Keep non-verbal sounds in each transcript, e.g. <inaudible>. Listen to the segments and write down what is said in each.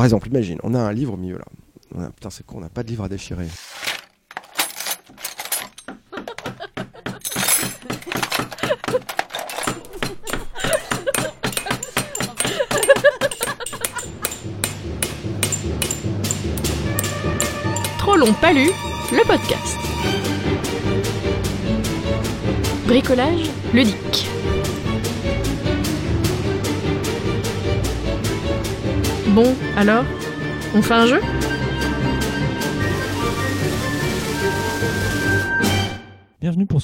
Par exemple, imagine, on a un livre au milieu là. Putain, c'est con, on n'a pas de livre à déchirer. Trop long pas lu, le podcast. Bricolage ludique. Bon, alors, on fait un jeu?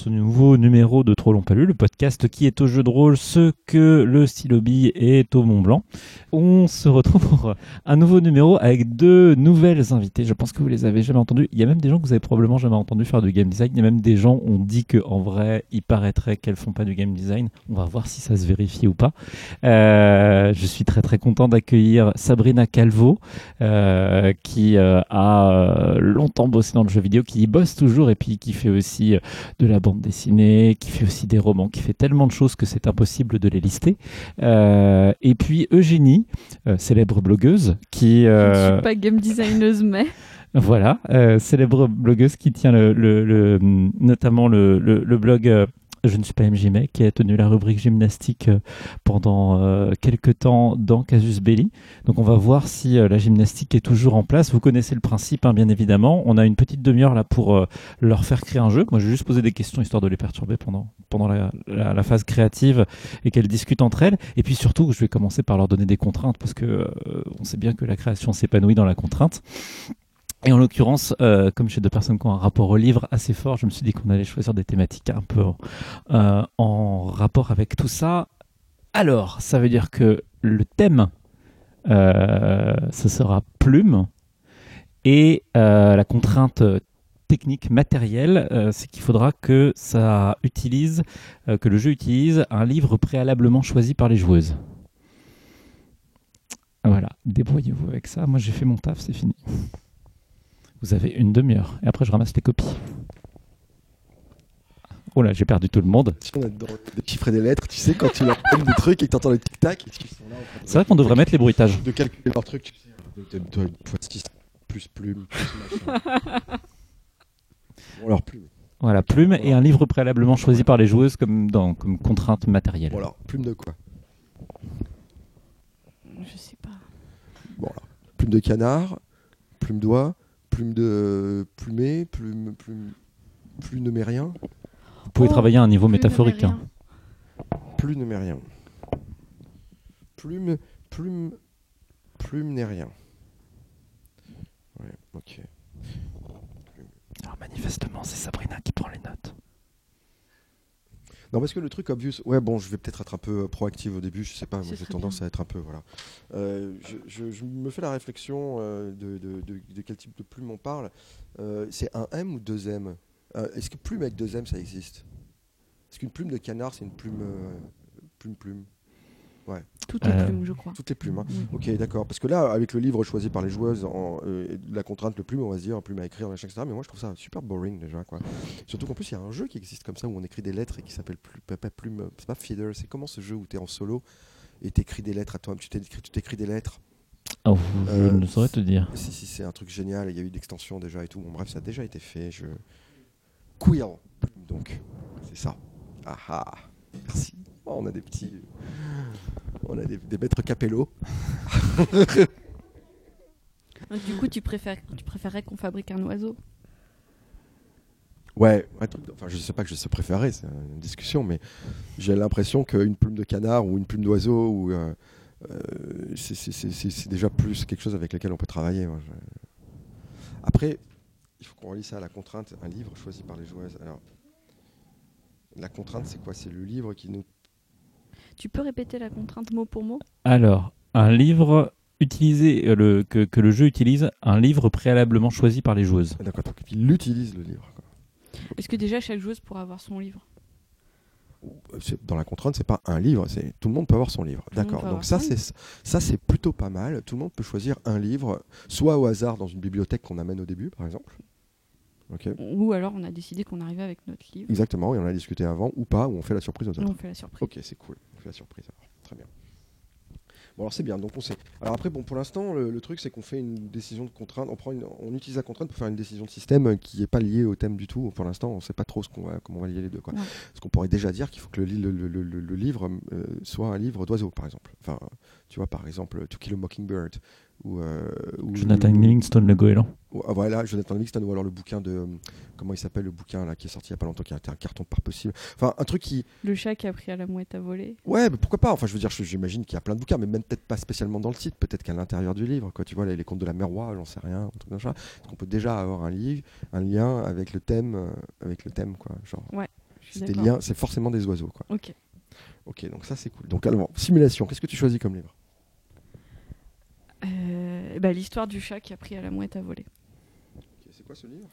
Ce nouveau numéro de Trop long pas lu, le podcast qui est au jeu de rôle ce que le stylobi est au Mont Blanc. On se retrouve pour un nouveau numéro avec deux nouvelles invitées. Je pense que vous les avez jamais entendues. Il y a même des gens que vous avez probablement jamais entendu faire du game design. Il y a même des gens ont dit que en vrai, il paraîtrait qu'elles font pas du game design. On va voir si ça se vérifie ou pas. Euh, je suis très très content d'accueillir Sabrina Calvo, euh, qui euh, a longtemps bossé dans le jeu vidéo, qui y bosse toujours et puis qui fait aussi de la bande dessinée, qui fait aussi des romans, qui fait tellement de choses que c'est impossible de les lister. Euh, et puis Eugénie, euh, célèbre blogueuse, qui Je ne euh, suis pas game designeuse, mais <laughs> voilà, célèbre blogueuse qui tient le, le- le- notamment le, le- blog Je ne suis pas MJ Mec, qui a tenu la rubrique gymnastique euh, pendant euh, quelques temps dans Casus Belli. Donc on va voir si euh, la gymnastique est toujours en place. Vous connaissez le principe, hein, bien évidemment. On a une petite demi-heure là pour euh, leur faire créer un jeu. Moi, je vais juste poser des questions histoire de les perturber pendant, pendant la, la- phase créative et qu'elles discutent entre elles. Et puis surtout, je vais commencer par leur donner des contraintes parce que on sait bien que la création s'épanouit dans la contrainte. Et en l'occurrence, euh, comme j'ai deux personnes qui ont un rapport au livre assez fort, je me suis dit qu'on allait choisir des thématiques un peu euh, en rapport avec tout ça. Alors, ça veut dire que le thème, euh, ce sera plume. Et la contrainte technique matérielle, c'est qu'il faudra que ça utilise, que le jeu utilise un livre préalablement choisi par les joueuses. Voilà, débrouillez-vous avec ça. Moi, j'ai fait mon taf, c'est fini. Vous avez une demi-heure. Et après, je ramasse les copies. Oh là, j'ai perdu tout le monde. Si on a des chiffres et des lettres, tu sais, quand tu leur donnes des trucs et que t'entends le tic-tac, C'est vrai qu'on devrait mettre les bruitages. de calculer leurs trucs. tu sais, de- de- de- fois six, plus plume, plus machin. Bon, alors plume. Voilà, plume et un livre préalablement choisi par les joueuses comme, dans, comme contrainte matérielle. Bon, alors, plume de quoi? Je sais pas. Bon, alors, plume de canard, plume d'oie, plume de plumé, plume, plume, plume numérien, Vous pouvez Oh, travailler à un niveau Plus métaphorique. de hein. rien. plume. Plume, plume, plume nérien. Ouais, ok. Alors manifestement, c'est Sabrina qui prend les notes. Non, parce que le truc obvious, ouais, bon, je vais peut-être être un peu euh, proactive au début, je sais pas, moi, j'ai tendance bien. à être un peu, voilà. Euh, je, je- je me fais la réflexion euh, de, de- de- de quel type de plume on parle. Euh, c'est un M ou deux M? Est-ce que plume avec deux M, ça existe? Est-ce qu'une plume de canard, c'est une plume, euh, plume, Toutes les Euh, plumes, je crois. Toutes les plumes, hein. Oui. Ok, d'accord. Parce que là, avec le livre choisi par les joueuses, en, euh, la contrainte, le plume, on va se dire, un plume à écrire, machin, etc. Mais moi, je trouve ça super boring déjà, quoi. Surtout qu'en plus, il y a un jeu qui existe comme ça où on écrit des lettres et qui s'appelle pas, plume, c'est pas feeder. C'est comment ce jeu où tu es en solo et t'écris des lettres à toi Tu t'écris, tu t'écris des lettres. Oh, je Euh, ne saurais te dire. Si, si, c'est un truc génial. Il y a eu d'extensions déjà et tout. Bon, bref, ça a déjà été fait. Je... Queer, donc, c'est ça. Ah ah, merci. Oh, on a des petits. On a des, des maîtres capello. <laughs> Donc, Du coup, tu, préfères, tu préférerais qu'on fabrique un oiseau? Ouais, enfin je sais pas que je sais préférer, c'est une discussion, mais j'ai l'impression qu'une plume de canard ou une plume d'oiseau, ou, euh, euh, c'est- déjà plus quelque chose avec lequel on peut travailler. moi, Après, il faut qu'on relie ça à la contrainte, un livre choisi par les joueuses. Alors, la contrainte, c'est quoi? C'est le livre qui nous... Tu peux répéter la contrainte mot pour mot? Alors, un livre utilisé, euh, le, que, que le jeu utilise, un livre préalablement choisi par les joueuses. Ah, D'accord, donc il utilise le livre. quoi. Est-ce que déjà chaque joueuse pourra avoir son livre? C'est- Dans la contrainte, c'est pas un livre, c'est tout le monde peut avoir son livre. le monde D'accord. peut Donc avoir ça, son c'est ça, c'est plutôt pas mal. Tout le monde peut choisir un livre, soit au hasard dans une bibliothèque qu'on amène au début, par exemple. Ok. Ou alors on a décidé qu'on arrivait avec notre livre. Exactement. Et on a discuté avant ou pas, ou on fait la surprise aux Et autres. on fait la surprise. Ok, c'est cool. La surprise. alors. Très bien. Bon, alors c'est bien, donc on sait. Alors après, bon, pour l'instant, le, le truc, c'est qu'on fait une décision de contrainte, on, prend une- on utilise la contrainte pour faire une décision de système euh, qui n'est pas liée au thème du tout. Pour l'instant, on ne sait pas trop ce qu'on va, comment on va lier les deux. Quoi. Ouais. Parce qu'on pourrait déjà dire qu'il faut que le livre euh, soit un livre d'oiseaux, par exemple. Enfin, tu vois, par exemple, To Kill a Mockingbird. Ou, euh, ou- Jonathan Livingstone, le goéland. ou- ah, voilà, Jonathan Livingston, ou alors le bouquin de. euh, Comment il s'appelle le bouquin là, qui est sorti il n'y a pas longtemps, qui a été un carton par possible. Enfin, un truc qui. Le chat qui a pris à la mouette à voler. Ouais, mais pourquoi pas Enfin, je veux dire, j'imagine qu'il y a plein de bouquins, mais même peut-être pas spécialement dans le titre, peut-être qu'à l'intérieur du livre, quoi. Tu vois, les, les contes de la mer roi, j'en sais rien, un truc comme ça. Est-ce qu'on peut déjà avoir un livre, un lien avec le thème, euh, avec le thème, quoi. Genre, suis c'est des d'accord. liens, c'est forcément des oiseaux, quoi. Ok. Ok, donc ça c'est cool. Donc alors, simulation, qu'est-ce que tu choisis comme livre? Bah, L'histoire du chat qui a pris à la mouette à voler. C'est quoi ce livre?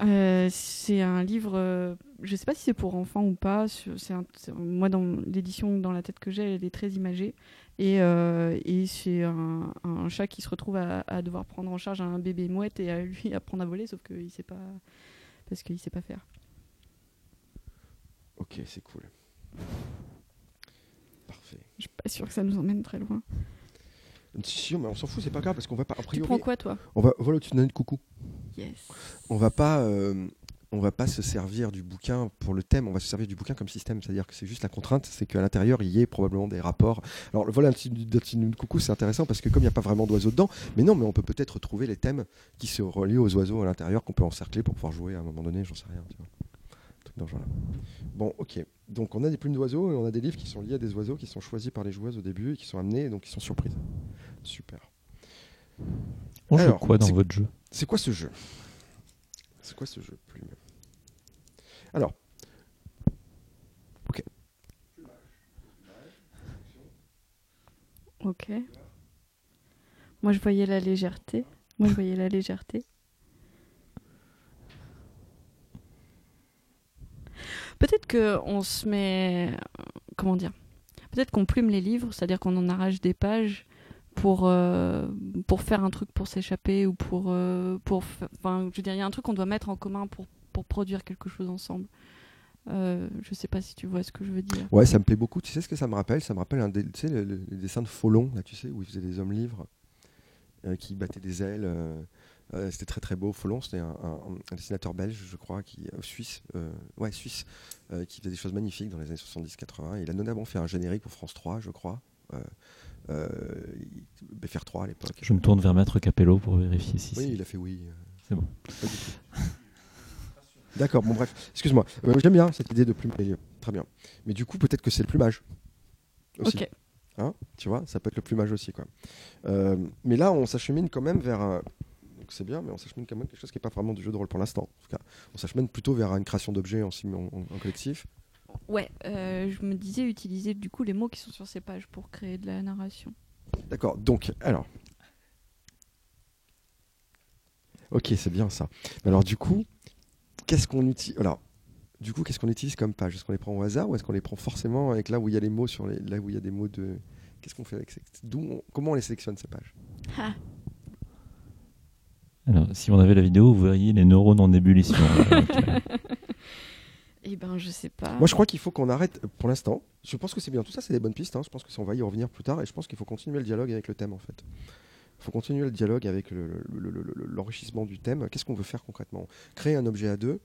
Euh, c'est un livre, euh, je sais pas si c'est pour enfants ou pas. un- moi, dans l'édition dans la tête que j'ai, elle est très imagée. Et, euh, et c'est un, un chat qui se retrouve à, à devoir prendre en charge un bébé mouette et à lui <laughs> apprendre à voler, sauf qu'il sait pas. Parce qu'il sait pas faire. Ok, c'est cool. Parfait. Je suis pas sûre que ça nous emmène très loin. Si, mais on s'en fout, c'est pas grave parce qu'on va pas. A Tu prends quoi, toi? on va. Voilà, tu donnes de coucou. Yes. On va pas. euh, on va pas se servir du bouquin pour le thème, on va se servir du bouquin comme système. C'est-à-dire que c'est juste la contrainte, c'est qu'à l'intérieur, il y ait probablement des rapports. Alors, le petit de coucou, c'est intéressant parce que comme il n'y a pas vraiment d'oiseaux dedans, mais non, mais on peut peut-être trouver les thèmes qui se relient aux oiseaux à l'intérieur, qu'on peut encercler pour pouvoir jouer à un moment donné, j'en sais rien. Tu vois. Dans. Bon, ok. Donc, on a des plumes d'oiseaux et on a des livres qui sont liés à des oiseaux qui sont choisis par les joueuses au début et qui sont amenés et donc qui sont surprises. Super. On joue Alors, quoi dans c'est- votre jeu? C'est quoi ce jeu? C'est quoi ce jeu plume Alors. Ok. Ok. Moi, je voyais la légèreté. Moi, je voyais la légèreté. Peut-être que on se met, comment dire? Peut-être qu'on plume les livres, c'est-à-dire qu'on en arrache des pages pour euh, pour faire un truc pour s'échapper ou pour euh, pour, enfin, je veux dire, il y a un truc qu'on doit mettre en commun pour pour produire quelque chose ensemble. Euh, je sais pas si tu vois ce que je veux dire. Ouais, ça me plaît beaucoup. Tu sais ce que ça me rappelle? Ça me rappelle un tu sais, le, le- le dessin de Folon, là, tu sais, où il faisait des hommes livres euh, qui battaient des ailes. c'était très très beau. Folon, c'était un, dessinateur belge, je crois, qui euh, suisse, euh, ouais suisse, qui faisait des choses magnifiques dans les années 70-80. Il a notamment fait un générique pour France 3, je crois. Euh, il- BFR3 à l'époque. Je me tourne vers Maître Capello pour vérifier si Oui, il a fait oui. euh, C'est bon. D'accord, bon bref, excuse-moi. Euh, J'aime bien cette idée de plume. Très bien. Mais du coup, peut-être que c'est le plumage. Aussi. Ok. Hein, tu vois, ça peut être le plumage aussi. Quoi. Euh, mais là, on s'achemine quand même vers. un- Donc c'est bien, mais on s'achemine quand même quelque chose qui n'est pas vraiment du jeu de rôle pour l'instant. En tout cas, on s'achemine plutôt vers une création d'objets en collectif. Ouais, euh, je me disais utiliser du coup les mots qui sont sur ces pages pour créer de la narration. D'accord, donc, alors. Ok, c'est bien ça. Alors, du coup, qu'est-ce qu'on utilise Alors, du coup, qu'est-ce qu'on utilise comme page? Est-ce qu'on les prend au hasard ou est-ce qu'on les prend forcément avec là où il y a les mots sur les là où il y a des mots de Qu'est-ce qu'on fait avec ces D'où on- Comment on les sélectionne ces pages? Ah, Alors, si on avait la vidéo, vous verriez les neurones en ébullition. <laughs> Euh, eh ben je sais pas. Moi, je crois qu'il faut qu'on arrête euh, pour l'instant. Je pense que c'est bien. Tout ça, c'est des bonnes pistes. hein. Je pense que ça, on va y revenir plus tard. Et je pense qu'il faut continuer le dialogue avec le thème, en fait. Il faut continuer le dialogue avec le- le- le- le- le- l'enrichissement du thème. Qu'est-ce qu'on veut faire concrètement? Créer un objet à deux.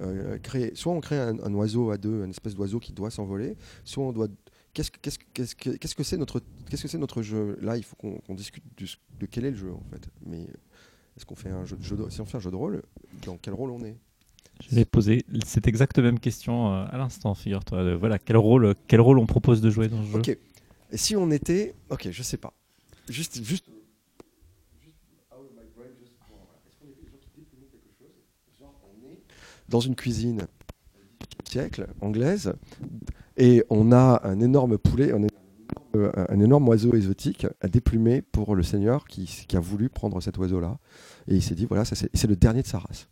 euh, créer, soit on crée un, oiseau à deux, une espèce d'oiseau qui doit s'envoler. Soit on doit. Qu'est-ce que c'est notre qu'est-ce notre jeu? Là, il faut qu'on qu'on discute de quel est le jeu, en fait. Mais est-ce qu'on fait un jeu de- si on fait un jeu de rôle, dans quel rôle on est? Je l'ai posé cette exacte même question euh, à l'instant, figure-toi. Euh, Voilà, quel rôle, quel rôle on propose de jouer dans ce jeu Ok. Et si on était. Ok, je sais pas. Juste. juste... Dans une cuisine siècle anglaise, et on a un énorme poulet, euh, un énorme oiseau exotique à déplumer pour le seigneur qui, qui a voulu prendre cet oiseau-là. Et il s'est dit voilà, c'est le dernier de sa race.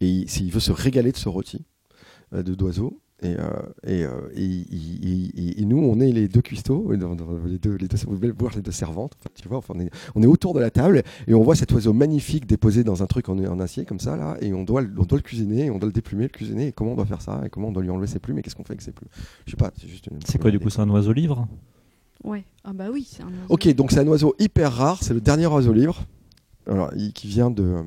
Et il, veut se régaler de ce rôti euh, de d'oiseau. Et, euh, et, euh, et- et- et- et nous, on est les deux cuistots, les deux, les deux, vous pouvez voir les deux servantes. tu vois, enfin, on, est, on est autour de la table et on voit cet oiseau magnifique déposé dans un truc en, en acier comme ça là, et on doit, le- on doit le cuisiner, on doit le déplumer, le cuisiner. Et comment on doit faire ça Et comment on doit lui enlever ses plumes Et qu'est-ce qu'on fait avec ses plumes Je sais pas. C'est juste. une- C'est quoi du coup C'est un oiseau livre Ouais. Ah bah oui, c'est un oiseau. Ok, donc c'est un oiseau hyper rare, c'est le dernier oiseau libre, alors, il- qui vient de euh,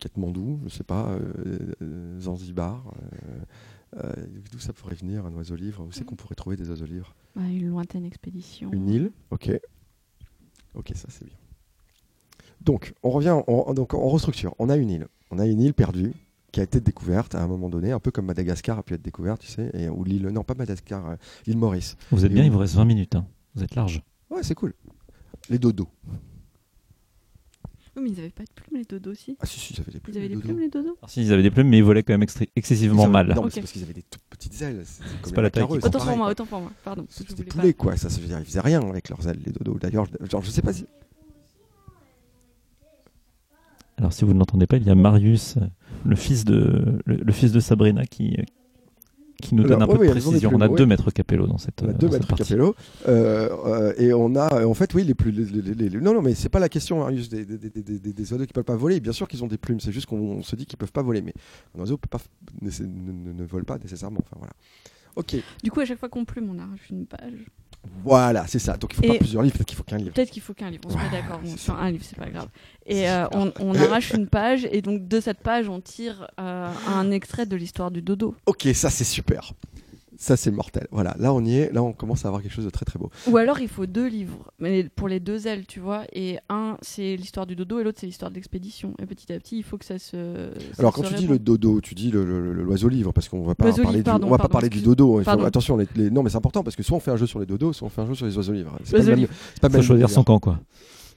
Katmandou, je sais pas, euh, euh, Zanzibar. euh, euh, D'où ça pourrait venir un oiseau livre Où c'est qu'on pourrait trouver des oiseaux livres une lointaine expédition. Une île, ok. Ok, ça c'est bien. Donc, on revient, on, donc on restructure. On a une île. On a une île perdue qui a été découverte à un moment donné, un peu comme Madagascar a pu être découverte, tu sais, et, ou l'île, non pas Madagascar, l'île Maurice. Vous êtes Et bien, où il vous reste 20 minutes. hein. Vous êtes large. Ouais, c'est cool. Les dodos. Oui, mais ils avaient pas de plumes, les dodos aussi. Ah si, si, ils avaient des plumes. Ils avaient les des dodos. plumes, les dodos Alors, si, ils avaient des plumes, mais ils volaient quand même excessivement avaient- mal. Non, mais c'est parce qu'ils avaient des toutes petites ailes. C'est pas la taille Autant pour moi, autant pour moi. Pardon. C'était des poulets, quoi. Ça, ça veut dire, ils faisaient rien avec leurs ailes, les dodos. D'ailleurs, je- genre, je sais pas si. Alors, si vous ne l'entendez pas, il y a Marius, le fils de, le, le fils de Sabrina, qui, euh, qui nous donne Alors, un peu oui, de précision. plumes, on a oui. deux mètres capello dans cette, On a euh, deux partie. capello. Euh, euh, et on a, en fait, oui, les plus. les- les- les- les- non, non, mais c'est pas la question, Marius, des, des, des, des, des- des oiseaux qui peuvent pas voler. Bien sûr qu'ils ont des plumes, c'est juste qu'on se dit qu'ils peuvent pas voler. Mais un oiseau peut pas, f- ne, ne, ne- ne vole pas nécessairement. Enfin, voilà. Ok, Du coup, à chaque fois qu'on plume, on arrache une page. Voilà, c'est ça. Donc il faut Et- pas plusieurs livres, peut-être qu'il faut qu'un livre. Peut-être qu'il faut qu'un livre, on se met Ouais, d'accord. Bon, c'est sur un livre, c'est pas grave. Et euh, on <laughs> arrache une page, et donc de cette page, on tire euh, un extrait de l'histoire du dodo. Ok, ça c'est super. Ça c'est mortel. Voilà, là on y est. Là on commence à avoir quelque chose de très très beau. Ou alors, il faut deux livres, mais pour les deux ailes, tu vois. Et un, c'est l'histoire du dodo, et l'autre, c'est l'histoire de l'expédition. Et petit à petit, il faut que ça se. ça Alors se quand tu dis le dodo, tu dis le- le- le- l'oiseau livre parce qu'on va pas L'oiseau parler livre, du, pardon, on va pas parler du dodo. Faut- pardon. attention, les, les- non mais c'est important parce que soit on fait un jeu sur les dodos, soit on fait un jeu sur les oiseaux livres. C'est pas même- livre. c'est pas le Faut même choisir son camp, quoi.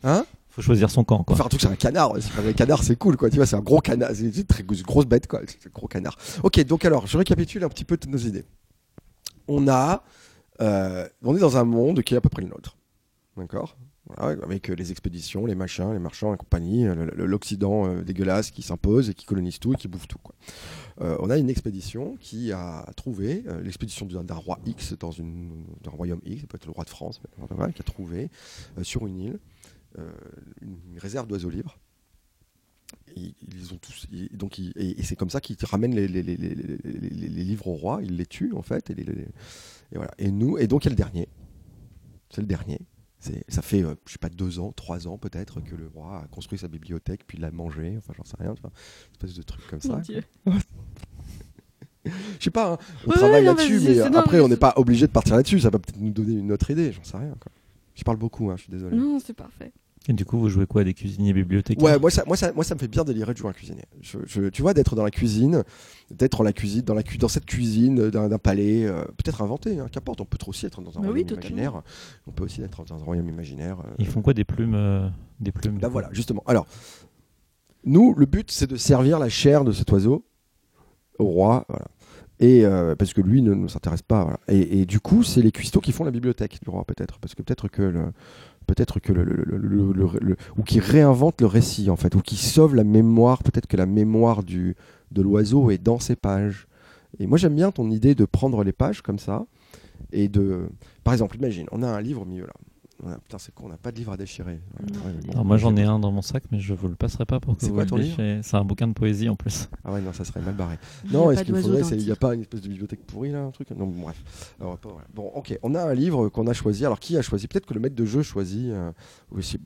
Hein? Faut choisir son camp, quoi. un truc sur un canard. C'est Un canard, c'est cool, quoi. Tu vois, c'est un gros canard. C'est une très grosse bête, quoi. C'est un gros canard. Ok, donc alors, je récapitule un petit peu toutes nos idées. On a, euh, est dans un monde qui est à peu près le nôtre, d'accord? Avec euh, les expéditions, les machins, les marchands et compagnie, euh, l'Occident dégueulasse qui s'impose et qui colonise tout et qui bouffe tout. On a une expédition qui a trouvé, l'expédition d'un roi X dans une, d'un royaume X, ça peut être le roi de France, qui a trouvé sur une île une réserve d'oiseaux libres. Ils ont tous, donc ils- et, et c'est comme ça qu'ils ramènent les, livres au roi, ils les tuent en fait, et, les- les- et voilà. Et nous, et donc il y a le dernier, c'est le dernier. Ça fait, euh, je sais pas, deux ans, trois ans peut-être que le roi a construit sa bibliothèque, puis l'a mangé, enfin j'en sais rien, tu vois, une espèce de truc comme ça. <laughs> Je sais pas, hein, on Ouais, travaille ouais, là-dessus, mais non, après mais on n'est pas obligé de partir là-dessus, ça va peut-être nous donner une autre idée, j'en sais rien. Quoi. Je parle beaucoup, hein, je suis désolé. Non, c'est parfait. Et du coup, vous jouez quoi Des cuisiniers bibliothécaires? Ouais, moi ça, moi, ça, moi ça me fait bien délirer de jouer un cuisinier. Je, je- tu vois, d'être dans la cuisine, d'être dans la cuisine, dans, la, cu- dans cette cuisine d'un d'un palais, euh, peut-être inventé, hein, qu'importe, on peut aussi être dans un Bah royaume oui, totalement. imaginaire. On peut aussi être dans un royaume imaginaire. euh. Ils font quoi Des plumes euh, Des plumes Bah voilà, justement. Alors, nous, le but, c'est de servir la chair de cet oiseau au roi, voilà. Et euh, parce que lui ne nous s'intéresse pas. voilà. Et, et du coup, c'est les cuistots qui font la bibliothèque du roi, peut-être, parce que peut-être que le, peut-être que le, ou qui réinventent le récit en fait, ou qui sauvent la mémoire. Peut-être que la mémoire du de l'oiseau est dans ces pages. Et moi, j'aime bien ton idée de prendre les pages comme ça et de, par exemple, imagine, on a un livre au milieu là. Putain, c'est con, on n'a pas de livre à déchirer. Ouais, Non. ouais, bon. Alors moi j'en ai un dans mon sac, mais je vous le passerai pas pour que C'est vous quoi le ton livre? déchirez. C'est un bouquin de poésie en plus. Ah ouais, non, ça serait mal barré. Il Non, est-ce qu'il faudrait, le il n'y a pas une espèce de bibliothèque pourrie là, un truc? Non, bon, bref. Alors, pas- voilà. Bon, ok, on a un livre qu'on a choisi. Alors, qui a choisi? Peut-être que le maître de jeu choisit. euh,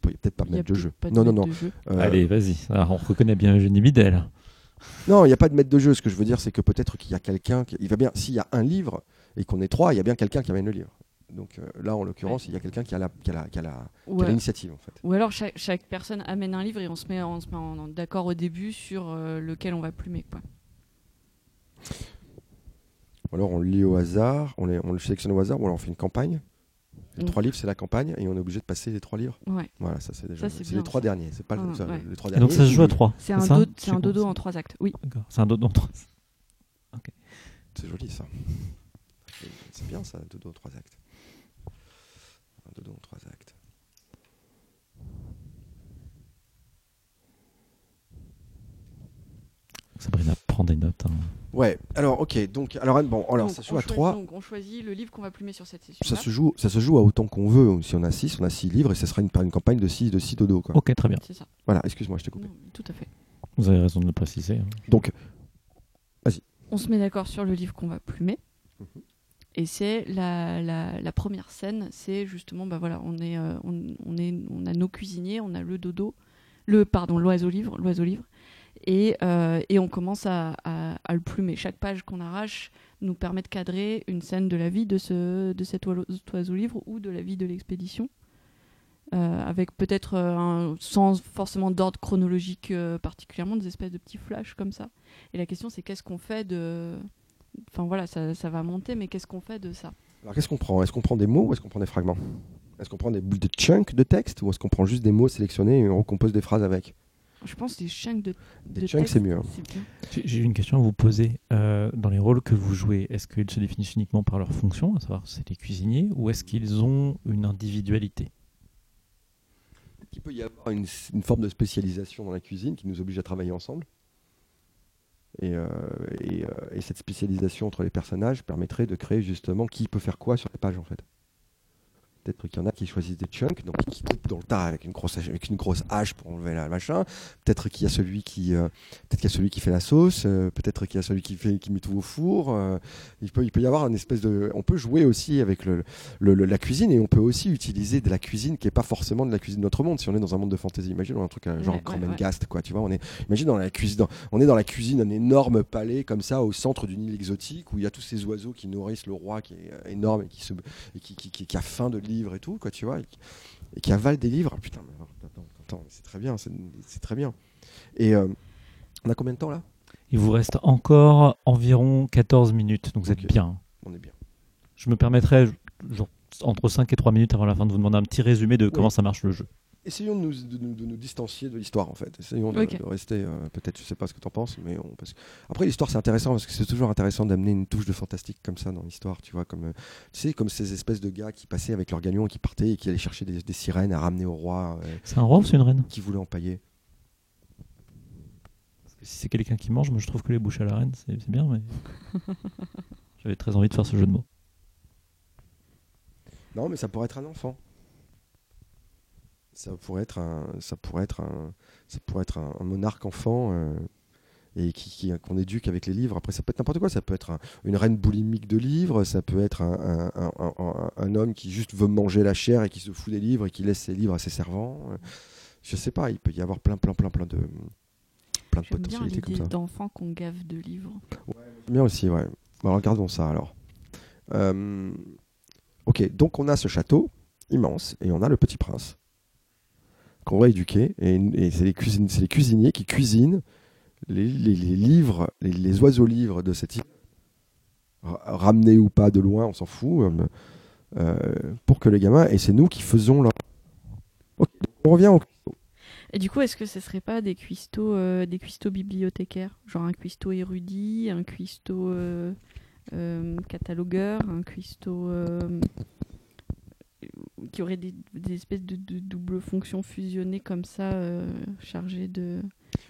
peut-être pas a maître de jeu. non, non, non. Euh, Allez, vas-y. Alors, on reconnaît bien Eugénie Bidel. Non, il n'y a pas de maître de jeu. Ce que je veux dire, c'est que peut-être qu'il y a quelqu'un. Qui... Il va bien. S'il y a un livre et qu'on est trois, il y a bien quelqu'un qui amène le livre. Donc euh, là, en l'occurrence, il y a quelqu'un qui a la, qui a la, qui a la- qui a Ouais. l'initiative en fait. Ou alors chaque, chaque personne amène un livre et on se met, on se met d'accord au début sur euh, lequel on va plumer. Quoi. Ou alors on le lit au hasard, on, les- on le sélectionne au hasard, ou alors on fait une campagne. Les Mm. trois livres, c'est la campagne, et on est obligé de passer les trois livres. Ouais. Voilà, ça c'est déjà. Ça, c'est les trois ça. derniers. C'est pas le- Ah, ça, ouais. les trois Et derniers. donc ça se joue à trois. C'est un, do- dodo en trois actes. Oui. C'est un dodo en trois. C'est joli ça. C'est- C'est bien ça, dodo en trois actes. Un dodo en trois actes. Sabrina prend des notes. hein. Ouais. Alors ok. Donc alors bon. Alors Donc, ça se on joue à choisit- trois. Donc on choisit le livre qu'on va plumer sur cette session. Ça se joue. Ça se joue à autant qu'on veut. Si on a six, on a six livres et ce sera une, une campagne de six de six dodos quoi. Ok, très bien. C'est ça. Voilà. Excuse-moi, je t'ai coupé. Non, tout à fait. Vous avez raison de le préciser. hein. Donc On se met d'accord sur le livre qu'on va plumer. Mhm. Et c'est la, première scène, c'est justement, bah voilà, on est, euh, on, est, on a nos cuisiniers, on a le dodo, le pardon, l'oiseau livre, l'oiseau livre, et, euh, et on commence à, le plumer. Chaque page qu'on arrache nous permet de cadrer une scène de la vie de ce, de cet oiseau, livre ou de la vie de l'expédition. Euh, avec peut-être sans forcément d'ordre chronologique particulièrement, des espèces de petits flashs comme ça. Et la question c'est qu'est-ce qu'on fait de... Enfin voilà, ça, ça va monter, mais qu'est-ce qu'on fait de ça? Alors qu'est-ce qu'on prend? Est-ce qu'on prend des mots ou est-ce qu'on prend des fragments? Est-ce qu'on prend des, chunks de texte ou est-ce qu'on prend juste des mots sélectionnés et on compose des phrases avec? Je pense des chunks de, Des de chunks, texte, c'est mieux. hein. J'ai j'ai une question à vous poser. Euh, dans les rôles que vous jouez, est-ce qu'ils se définissent uniquement par leur fonction, à savoir c'est les cuisiniers, ou est-ce qu'ils ont une individualité? Il peut y avoir une, une forme de spécialisation dans la cuisine qui nous oblige à travailler ensemble? Et, euh, euh, et cette spécialisation entre les personnages permettrait de créer justement qui peut faire quoi sur les pages en fait. Peut-être qu'il y en a qui choisissent des chunks, donc qui coupent dans le tas avec une grosse, hache- avec une grosse hache pour enlever la machin. Peut-être qu'il y a celui qui, euh, peut-être qu'il y a celui qui fait la sauce. euh, peut-être qu'il y a celui qui fait, qui met tout au four. euh, il peut, il peut y avoir une espèce de, on peut jouer aussi avec le, le- le- la cuisine et on peut aussi utiliser de la cuisine qui est pas forcément de la cuisine de notre monde. Si on est dans un monde de fantasy, imagine un truc genre Ouais, ouais, Kromengast, quoi. Tu vois, on est, imagine dans la cuisine, dans- on est dans la cuisine, un énorme palais comme ça au centre d'une île exotique où il y a tous ces oiseaux qui nourrissent le roi qui est énorme et qui se, et qui, qui, qui- qui a faim de livres et tout, quoi. Tu vois, et qui, et qui avale des livres. Ah, putain, mais attends, c'est très bien, c'est très bien. Et euh, on a combien de temps là? Il vous reste encore environ 14 minutes, donc vous êtes bien. On est bien. Je me permettrai, genre, entre 5 et 3 minutes avant la fin, de vous demander un petit résumé de comment ça marche le jeu. Essayons de nous, de, de nous distancier de l'histoire en fait. Essayons de, Ok. de rester. euh, Peut-être, je sais pas ce que tu en penses, mais on- parce que- après l'histoire c'est intéressant parce que c'est toujours intéressant d'amener une touche de fantastique comme ça dans l'histoire. Tu vois, comme euh, tu sais, comme ces espèces de gars qui passaient avec leur galion et qui partaient et qui allaient chercher des, des sirènes à ramener au roi, euh, C'est un roi ou c'est une reine qui voulaient empailler. Parce que si c'est quelqu'un qui mange, moi je trouve que les bouches à la reine, c'est c'est bien, mais. <laughs> J'avais très envie de faire ce jeu de mots. Non, mais ça pourrait être un enfant. Ça pourrait être un, ça pourrait être un, ça pourrait être un, un monarque enfant euh, et qui, qu'on éduque avec les livres. Après, ça peut être n'importe quoi. Ça peut être un- une reine boulimique de livres. Ça peut être un, un- homme qui juste veut manger la chair et qui se fout des livres et qui laisse ses livres à ses servants. Je sais pas. Il peut y avoir plein, plein, plein, plein de, plein de bien potentialités comme ça. d'enfants qu'on gave de livres. Bien aussi, ouais. Bon, alors, regardons ça alors. Euh, ok, donc on a ce château immense et on a le petit prince qu'on va éduquer. Et, c'est les, cuisiniers qui cuisinent les, livres, les, oiseaux livres de cette île, ra- ramenés ou pas de loin, on s'en fout, euh, pour que les gamins et c'est nous qui faisons leur. On revient au Et du coup, est-ce que ce serait pas des cuistots, euh, des cuistots bibliothécaires? Genre un cuistot érudit, un cuistot euh, catalogueur, un cuistot qui aurait des, espèces de, de double fonctions fusionnées comme ça, euh, chargées de.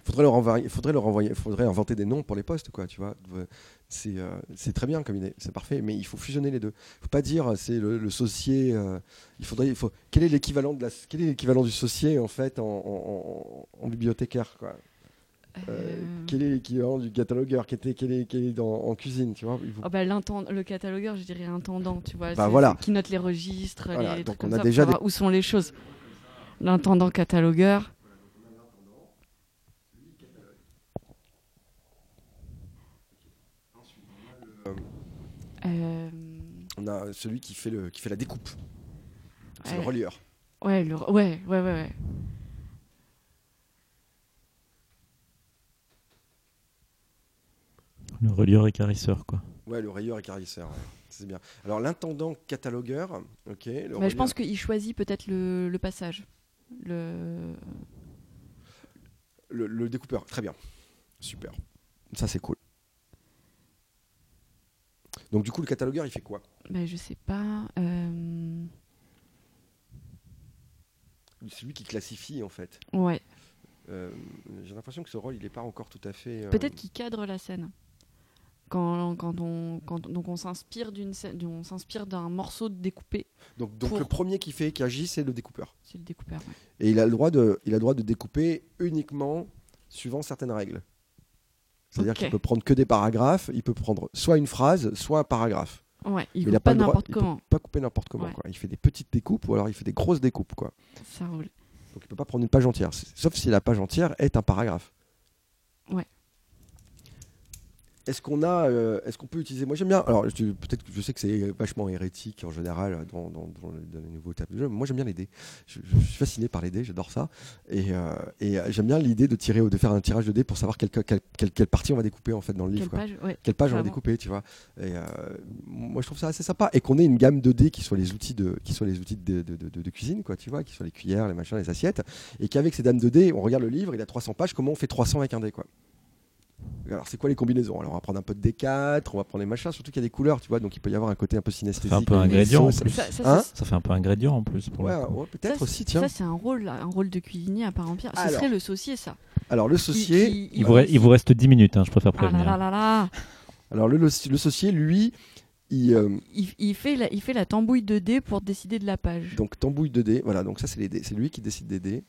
faudrait leur envoyer, faudrait leur envoyer, faudrait inventer des noms pour les postes, quoi, tu vois. C'est euh, très bien comme idée, c'est parfait, mais il faut fusionner les deux. Faut pas dire euh, c'est le, le saucier. euh, il faudrait, il faut. Quel est l'équivalent du saucier en fait en bibliothécaire, quoi? Euh, euh, Quel est l'équivalent du catalogueur qui était, quel est, quel est dans- en cuisine, tu vois. faut- oh bah, le catalogueur, je dirais intendant, tu vois. Bah voilà. Qui note les registres, Voilà, les donc trucs on a déjà où sont les choses. L'intendant catalogueur. Euh, On a celui qui fait le, qui fait la découpe. C'est le relieur. Ouais, le- ouais, ouais, ouais, ouais. Le relieur écarisseur, quoi. Ouais, le rayeur et carisseur. ouais. C'est bien. Alors l'intendant catalogueur, ok. le Bah, je pense qu'il choisit peut-être le, le passage. Le... Le, le découpeur, très bien. Super. Ça, c'est cool. Donc, du coup, le catalogueur, il fait quoi? Bah, je sais pas. euh, C'est lui qui classifie, en fait. Ouais. Euh, J'ai l'impression que ce rôle, il n'est pas encore tout à fait. euh, Peut-être qu'il cadre la scène. Quand, quand on, quand, donc on s'inspire d'une scène- on s'inspire d'un morceau découpé. Donc, donc pour- le premier qui fait, qui agit, c'est le découpeur. C'est le découpeur. ouais. Et il a le droit de, il a le droit de découper uniquement suivant certaines règles. C'est-à-dire Ok. qu'il peut prendre que des paragraphes. Il peut prendre soit une phrase, soit un paragraphe. Ouais, il Mais il a coupe pas pas n'importe comment. pas couper n'importe comment. Ouais. Quoi. Il fait des petites découpes ou alors il fait des grosses découpes. Quoi. Ça roule. Donc il peut pas prendre une page entière. Sauf si la page entière est un paragraphe. Ouais. Est-ce qu'on a, euh, est-ce qu'on peut utiliser Moi j'aime bien. Alors je- peut-être que je sais que c'est vachement hérétique en général dans, dans- dans le- dans les nouveaux tables de jeu. mais Moi j'aime bien les dés. Je, je suis fasciné par les dés. J'adore ça. Et, euh, et euh, j'aime bien l'idée de tirer, ou de faire un tirage de dés pour savoir quelle, quelle, quelle- quelle partie on va découper en fait dans le livre. Quelle quoi. page Ouais. Quelle page on va découper, tu vois. Et euh, moi, je trouve ça assez sympa. Et qu'on ait une gamme de dés qui soient les outils de, qui soient les outils de, de- de- de cuisine, quoi, tu vois, qui soient les cuillères, les machins, les assiettes. Et qu'avec ces dames de dés, on regarde le livre, il a 300 pages, comment on fait 300 avec un dé, quoi. Alors, c'est quoi les combinaisons? Alors, on va prendre un peu de D4, on va prendre les machins, surtout qu'il y a des couleurs, tu vois, donc il peut y avoir un côté un peu synesthésique. un peu avec les ingrédient, en sauces. plus. Ça, ça, Hein? Ça, Ça fait un peu ingrédient en plus. Pour le Ouais, coup. ouais, peut-être ça, aussi, c'est- tiens. Ça, c'est un rôle, un rôle de cuisinier à part entière. Ce Alors. serait le saucier, ça. Alors, le saucier, qui- Il, vous, re- il vous reste 10 minutes, hein, je préfère Ah là prévenir. là là là. alors le, le, le saucier, lui, il, euh, Il, il fait la, il fait la tambouille de dés pour décider de la page. donc tambouille de dés, voilà, donc ça, c'est les dés, c'est lui qui décide des dés.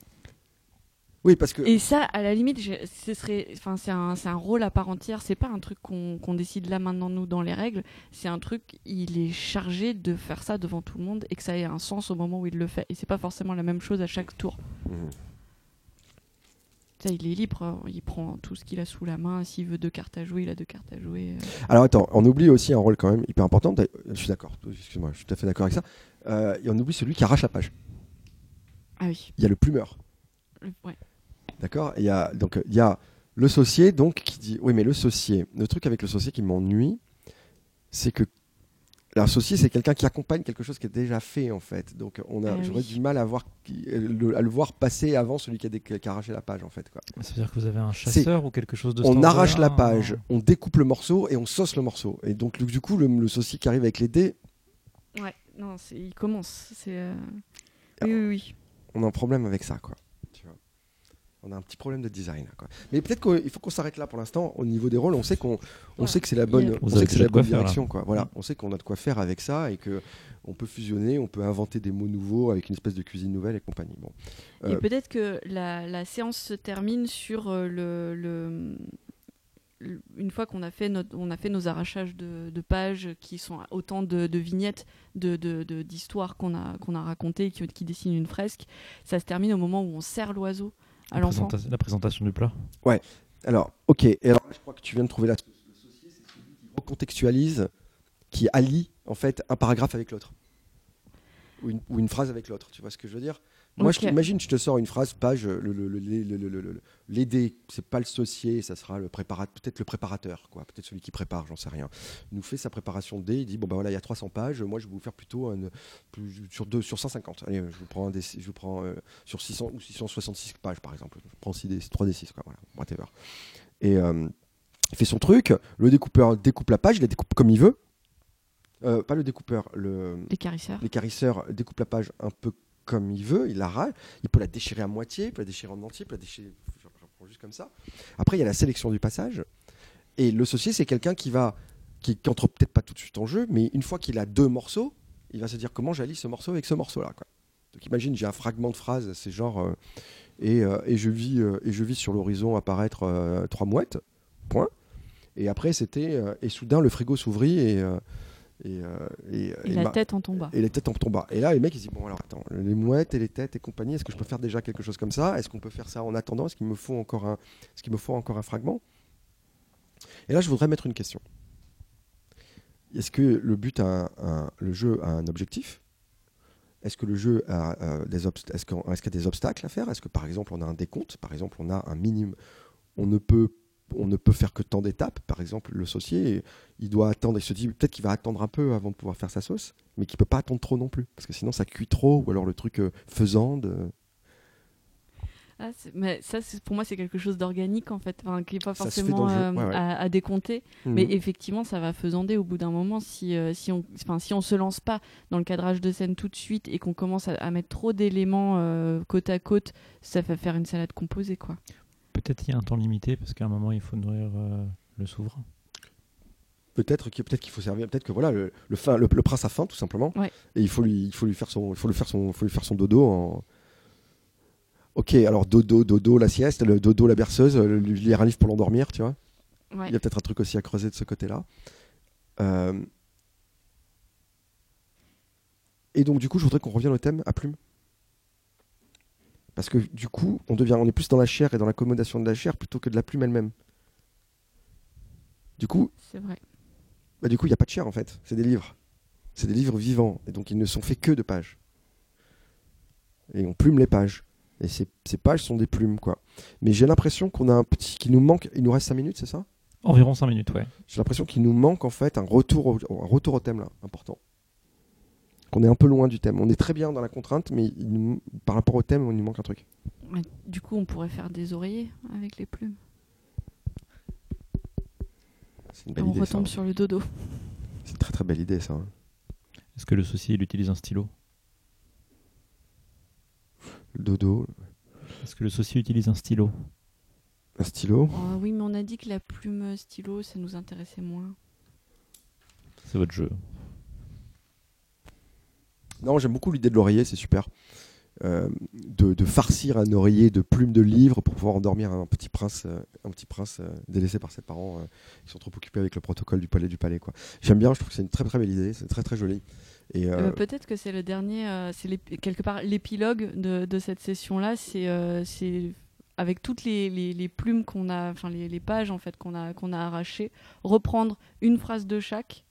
Oui, parce que. Et ça, à la limite, je- ce serait, enfin, c'est un, c'est un rôle à part entière. C'est pas un truc qu'on qu'on décide là maintenant nous dans les règles. C'est un truc, il est chargé de faire ça devant tout le monde et que ça ait un sens au moment où il le fait. Et c'est pas forcément la même chose à chaque tour. Mhm. Ça, il est libre. hein. Il prend tout ce qu'il a sous la main. S'il veut deux cartes à jouer, il a deux cartes à jouer. euh. Alors attends, on oublie aussi un rôle quand même hyper important. Je suis d'accord, excuse-moi, je suis tout à fait d'accord avec ça. Euh, et on oublie celui qui arrache la page. Ah oui. Il y a le plumeur, Ouais. D'accord? Il y a donc il y a le saucier donc qui dit oui mais le saucier, le truc avec le saucier qui m'ennuie, c'est que un saucier c'est quelqu'un qui accompagne quelque chose qui est déjà fait en fait. Donc on a Ah j'aurais oui. du mal à voir le, à le voir passer avant celui qui a, dé- qui a arraché la page en fait quoi. Ça veut dire que vous avez un chasseur ou quelque chose de On arrache la page, on découpe le morceau et on sauce le morceau. Et donc du coup le, le saucier qui arrive avec les dés, Ouais. Non, c'est- il commence. C'est. euh. Oui, oui, oui. on a un problème avec ça, quoi. On a un petit problème de design. là, Quoi. Mais peut-être qu'il faut qu'on s'arrête là pour l'instant. Au niveau des rôles, on sait qu'on, on Ouais. sait que c'est la bonne, Il y a- on sait que c'est la bonne faire, là. direction, quoi. Voilà, on sait qu'on a de quoi faire avec ça et que on peut fusionner, on peut inventer des mots nouveaux avec une espèce de cuisine nouvelle et compagnie. Bon. Et Euh, peut-être que la, la séance se termine sur euh, le, une fois qu'on a fait notre, on a fait nos arrachages de, de pages qui sont autant de, de vignettes de d'histoires qu'on a qu'on a racontées qui, qui dessinent une fresque. Ça se termine au moment où on sert l'oiseau à La, l'enfant. présenta- la présentation du plat. Alors, ok. Et alors, je crois que tu viens de trouver la. Le saucier, c'est celui qui recontextualise, qui allie en fait un paragraphe avec l'autre, ou une, ou une phrase avec l'autre. Tu vois ce que je veux dire? Moi, je Ok. t'imagine, je te sors une phrase, page, le, le, l'aider, c'est pas le saucier, ça sera le préparateur, peut-être le préparateur, quoi, peut-être celui qui prépare, j'en sais rien. Il nous fait sa préparation de dés, il dit bon ben voilà, il y a 300 pages, moi je vais vous faire plutôt un, plus, sur deux, sur 150. Allez, je vous prends un des, je vous prends euh, sur 600 ou 666 pages par exemple. Je prends 6 des, 3 des 6 quoi, voilà, whatever. Et euh, il fait son truc, le découpeur découpe la page, il la découpe comme il veut. Euh, pas le découpeur, le Les carisseurs. l'écarisseur découpe la page un peu comme il veut, il la râle, il peut la déchirer à moitié, il peut la déchirer en entier, il peut la déchirer juste comme ça. Après, il y a la sélection du passage. Et le saucier, c'est quelqu'un qui va, qui, qui entre peut-être pas tout de suite en jeu, mais une fois qu'il a deux morceaux, il va se dire comment j'allie ce morceau avec ce morceau-là. Donc imagine, j'ai un fragment de phrase, c'est genre, euh, et, euh, et, je vis, euh, et je vis sur l'horizon apparaître trois mouettes, point. Et après, c'était, et soudain, le frigo s'ouvrit et, et, euh, et, Et et la tête en tomba. et les têtes en tombent Et là, les mecs, ils disent Bon, alors attends, les mouettes et les têtes et compagnie, est-ce que je peux faire déjà quelque chose comme ça? Est-ce qu'on peut faire ça en attendant? Est-ce qu'il me, faut encore un... est qu'il me faut encore un fragment? Et là, je voudrais mettre une question. Est-ce que le but, a un- un- le jeu a un objectif? Est-ce que le jeu a, euh, des est-ce qu'il y a des obstacles à faire? Est-ce que par exemple on a un décompte? Par exemple, on a un minimum. On ne peut on ne peut faire que tant d'étapes. Par exemple, le saucier, il doit attendre. Il se dit peut-être qu'il va attendre un peu avant de pouvoir faire sa sauce, mais qu'il peut pas attendre trop non plus, parce que sinon ça cuit trop, ou alors le truc euh, faisande. euh, Ah, mais ça, pour moi, c'est quelque chose d'organique en fait, enfin, qui n'est pas forcément euh, ouais, ouais. À, à décompter. Mais Mhm. effectivement, ça va faisander au bout d'un moment si, euh, si on enfin, si on se lance pas dans le cadrage de scène tout de suite et qu'on commence à, à mettre trop d'éléments euh, côte à côte, ça va faire une salade composée quoi. Peut-être il y a un temps limité parce qu'à un moment il faut nourrir euh, le souverain. Peut-être qu'il faut servir, peut-être que voilà le, le, fin- le, le prince a faim tout simplement, Ouais. et il faut lui il faut lui faire son il faut lui faire son il faut lui faire son dodo en. Ok, alors dodo, dodo, la sieste, le dodo, la berceuse, lire un livre pour l'endormir, tu vois. Ouais. Il y a peut-être un truc aussi à creuser de ce côté-là. Euh, Et donc, du coup, je voudrais qu'on revienne au thème à plume. Parce que du coup, on, devient, on est plus dans la chair et dans l'accommodation de la chair plutôt que de la plume elle-même. Du coup, C'est vrai. bah, du coup, il n'y a pas de chair en fait. C'est des livres. C'est des livres vivants. Et donc, ils ne sont faits que de pages. Et on plume les pages. Et ces, ces pages sont des plumes, quoi. Mais j'ai l'impression qu'on a un petit. qu'il nous manque. Il nous reste 5 minutes, c'est ça? Environ 5 minutes, ouais. J'ai l'impression qu'il nous manque en fait un retour au, un retour au thème là, important. Qu'on est un peu loin du thème. On est très bien dans la contrainte, mais il nous- par rapport au thème, il nous manque un truc. Du coup, on pourrait faire des oreillers avec les plumes. C'est une belle on idée. retombe ça. sur le dodo. C'est une très très belle idée ça. hein. Est-ce que le souci, il utilise un stylo? Le dodo, Est-ce que le souci utilise un stylo? un stylo? Oh, oui, mais on a dit que la plume stylo, ça nous intéressait moins. C'est votre jeu. Non, j'aime beaucoup l'idée de l'oreiller, c'est super. Euh, de, de farcir un oreiller de plumes de livres pour pouvoir endormir un petit prince, euh, un petit prince euh, délaissé par ses parents qui sont trop occupés avec le protocole du palais du palais. quoi. J'aime bien, je trouve que c'est une très très belle idée, c'est très très joli. Et Peut-être que c'est le dernier, c'est quelque part l'épilogue de, de cette session-là. C'est c'est avec toutes les, les- les plumes qu'on a, enfin les, les pages en fait qu'on a qu'on a arrachées, reprendre une phrase de chaque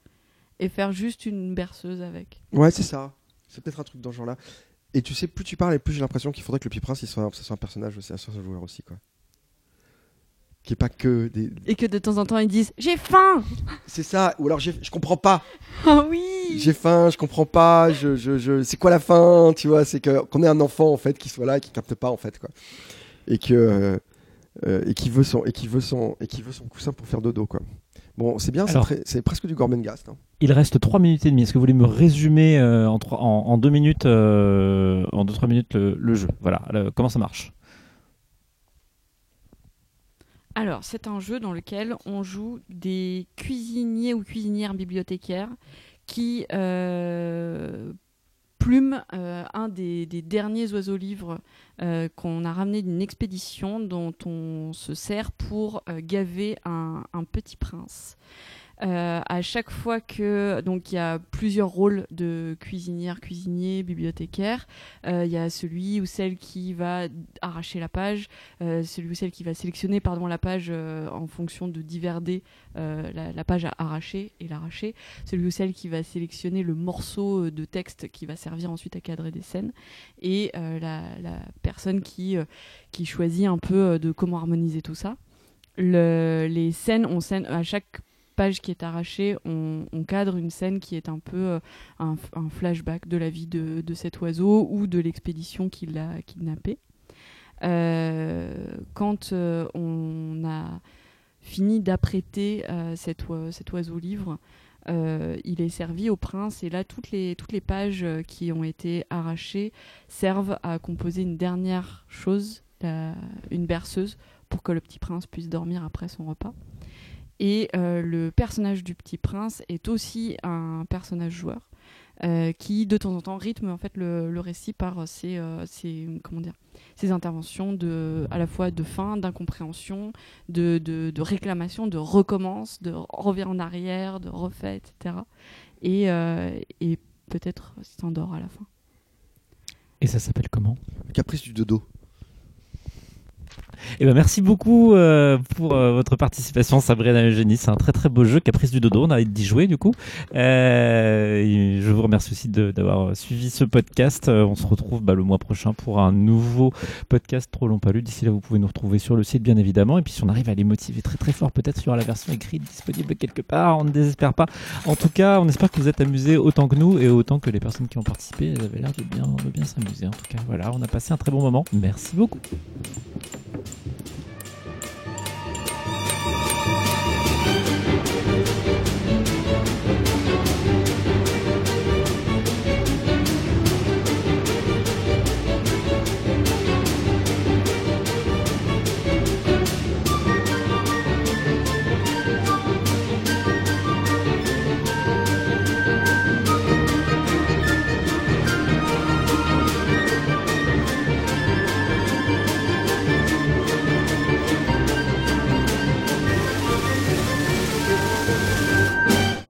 et faire juste une berceuse avec. ouais, c'est ça. C'est peut-être un truc dans ce genre-là. Et tu sais, plus tu parles et plus j'ai l'impression qu'il faudrait que le petit prince il soit, ce soit un personnage aussi, un joueur aussi. quoi. Qui est pas que des. Et que de temps en temps ils disent j'ai faim. C'est ça, ou alors je comprends pas. <laughs> Ah oui. J'ai faim, je comprends pas, je, je, je... c'est quoi la faim, tu vois, c'est qu'on ait un enfant en fait qui soit là, et qui capte pas en fait quoi, et que euh, euh, et qui veut son et qui veut son et qui veut son coussin pour faire dodo quoi. Bon, c'est bien, c'est presque du Gormenghast. Hein. Il reste 3 minutes et demie. Est-ce que vous voulez me résumer euh, en, 3, en, en 2 minutes, euh, en 2-3 minutes le, le jeu? Voilà, le- comment ça marche? Alors, c'est un jeu dans lequel on joue des cuisiniers ou cuisinières bibliothécaires qui euh, plument euh, un des, derniers oiseaux-livres euh, qu'on a ramené d'une expédition dont on se sert pour euh, gaver un petit prince. Euh, à chaque fois que donc il y a plusieurs rôles de cuisinière, cuisinier, bibliothécaire. Euh, Il y a celui ou celle qui va arracher la page, euh, celui ou celle qui va sélectionner pardon, la page euh, en fonction de divers dés, la, page à arracher et l'arracher, celui ou celle qui va sélectionner le morceau de texte qui va servir ensuite à cadrer des scènes, et la, personne qui, qui choisit un peu de comment harmoniser tout ça. Le- les scènes, on scène à chaque page qui est arrachée, on, cadre une scène qui est un peu euh, un, flashback de la vie de, cet oiseau ou de l'expédition qui l'a kidnappé. Euh, quand euh, on a fini d'apprêter cet, oi- cet oiseau-livre, il est servi au prince et là toutes les, pages qui ont été arrachées servent à composer une dernière chose, une berceuse, pour que le petit prince puisse dormir après son repas. Et euh, le personnage du petit prince est aussi un personnage joueur euh, qui, de temps en temps, rythme en fait le, le récit par ses, euh, ses- comment dire, ses interventions de, à la fois de fin, d'incompréhension, de, de, de réclamation, de recommence, de revient en arrière, de refait, etc. Et, euh, et peut-être s'endort à la fin. Et ça s'appelle comment? Caprice du dodo. Eh ben merci beaucoup euh, pour euh, votre participation, Sabrina Eugénie. C'est un très très beau jeu, Caprice du Dodo. On a d'y jouer du coup. Euh, je vous remercie aussi d'avoir suivi ce podcast. On se retrouve bah, le mois prochain pour un nouveau podcast Trop long pas lu. D'ici là, vous pouvez nous retrouver sur le site bien évidemment. Et puis si on arrive à les motiver très très fort, peut-être sur la version écrite disponible quelque part. On ne désespère pas. En tout cas, on espère que vous êtes amusés autant que nous et autant que les personnes qui ont participé. Elles avaient l'air de bien, de bien s'amuser. En tout cas, voilà, on a passé un très bon moment. Merci beaucoup.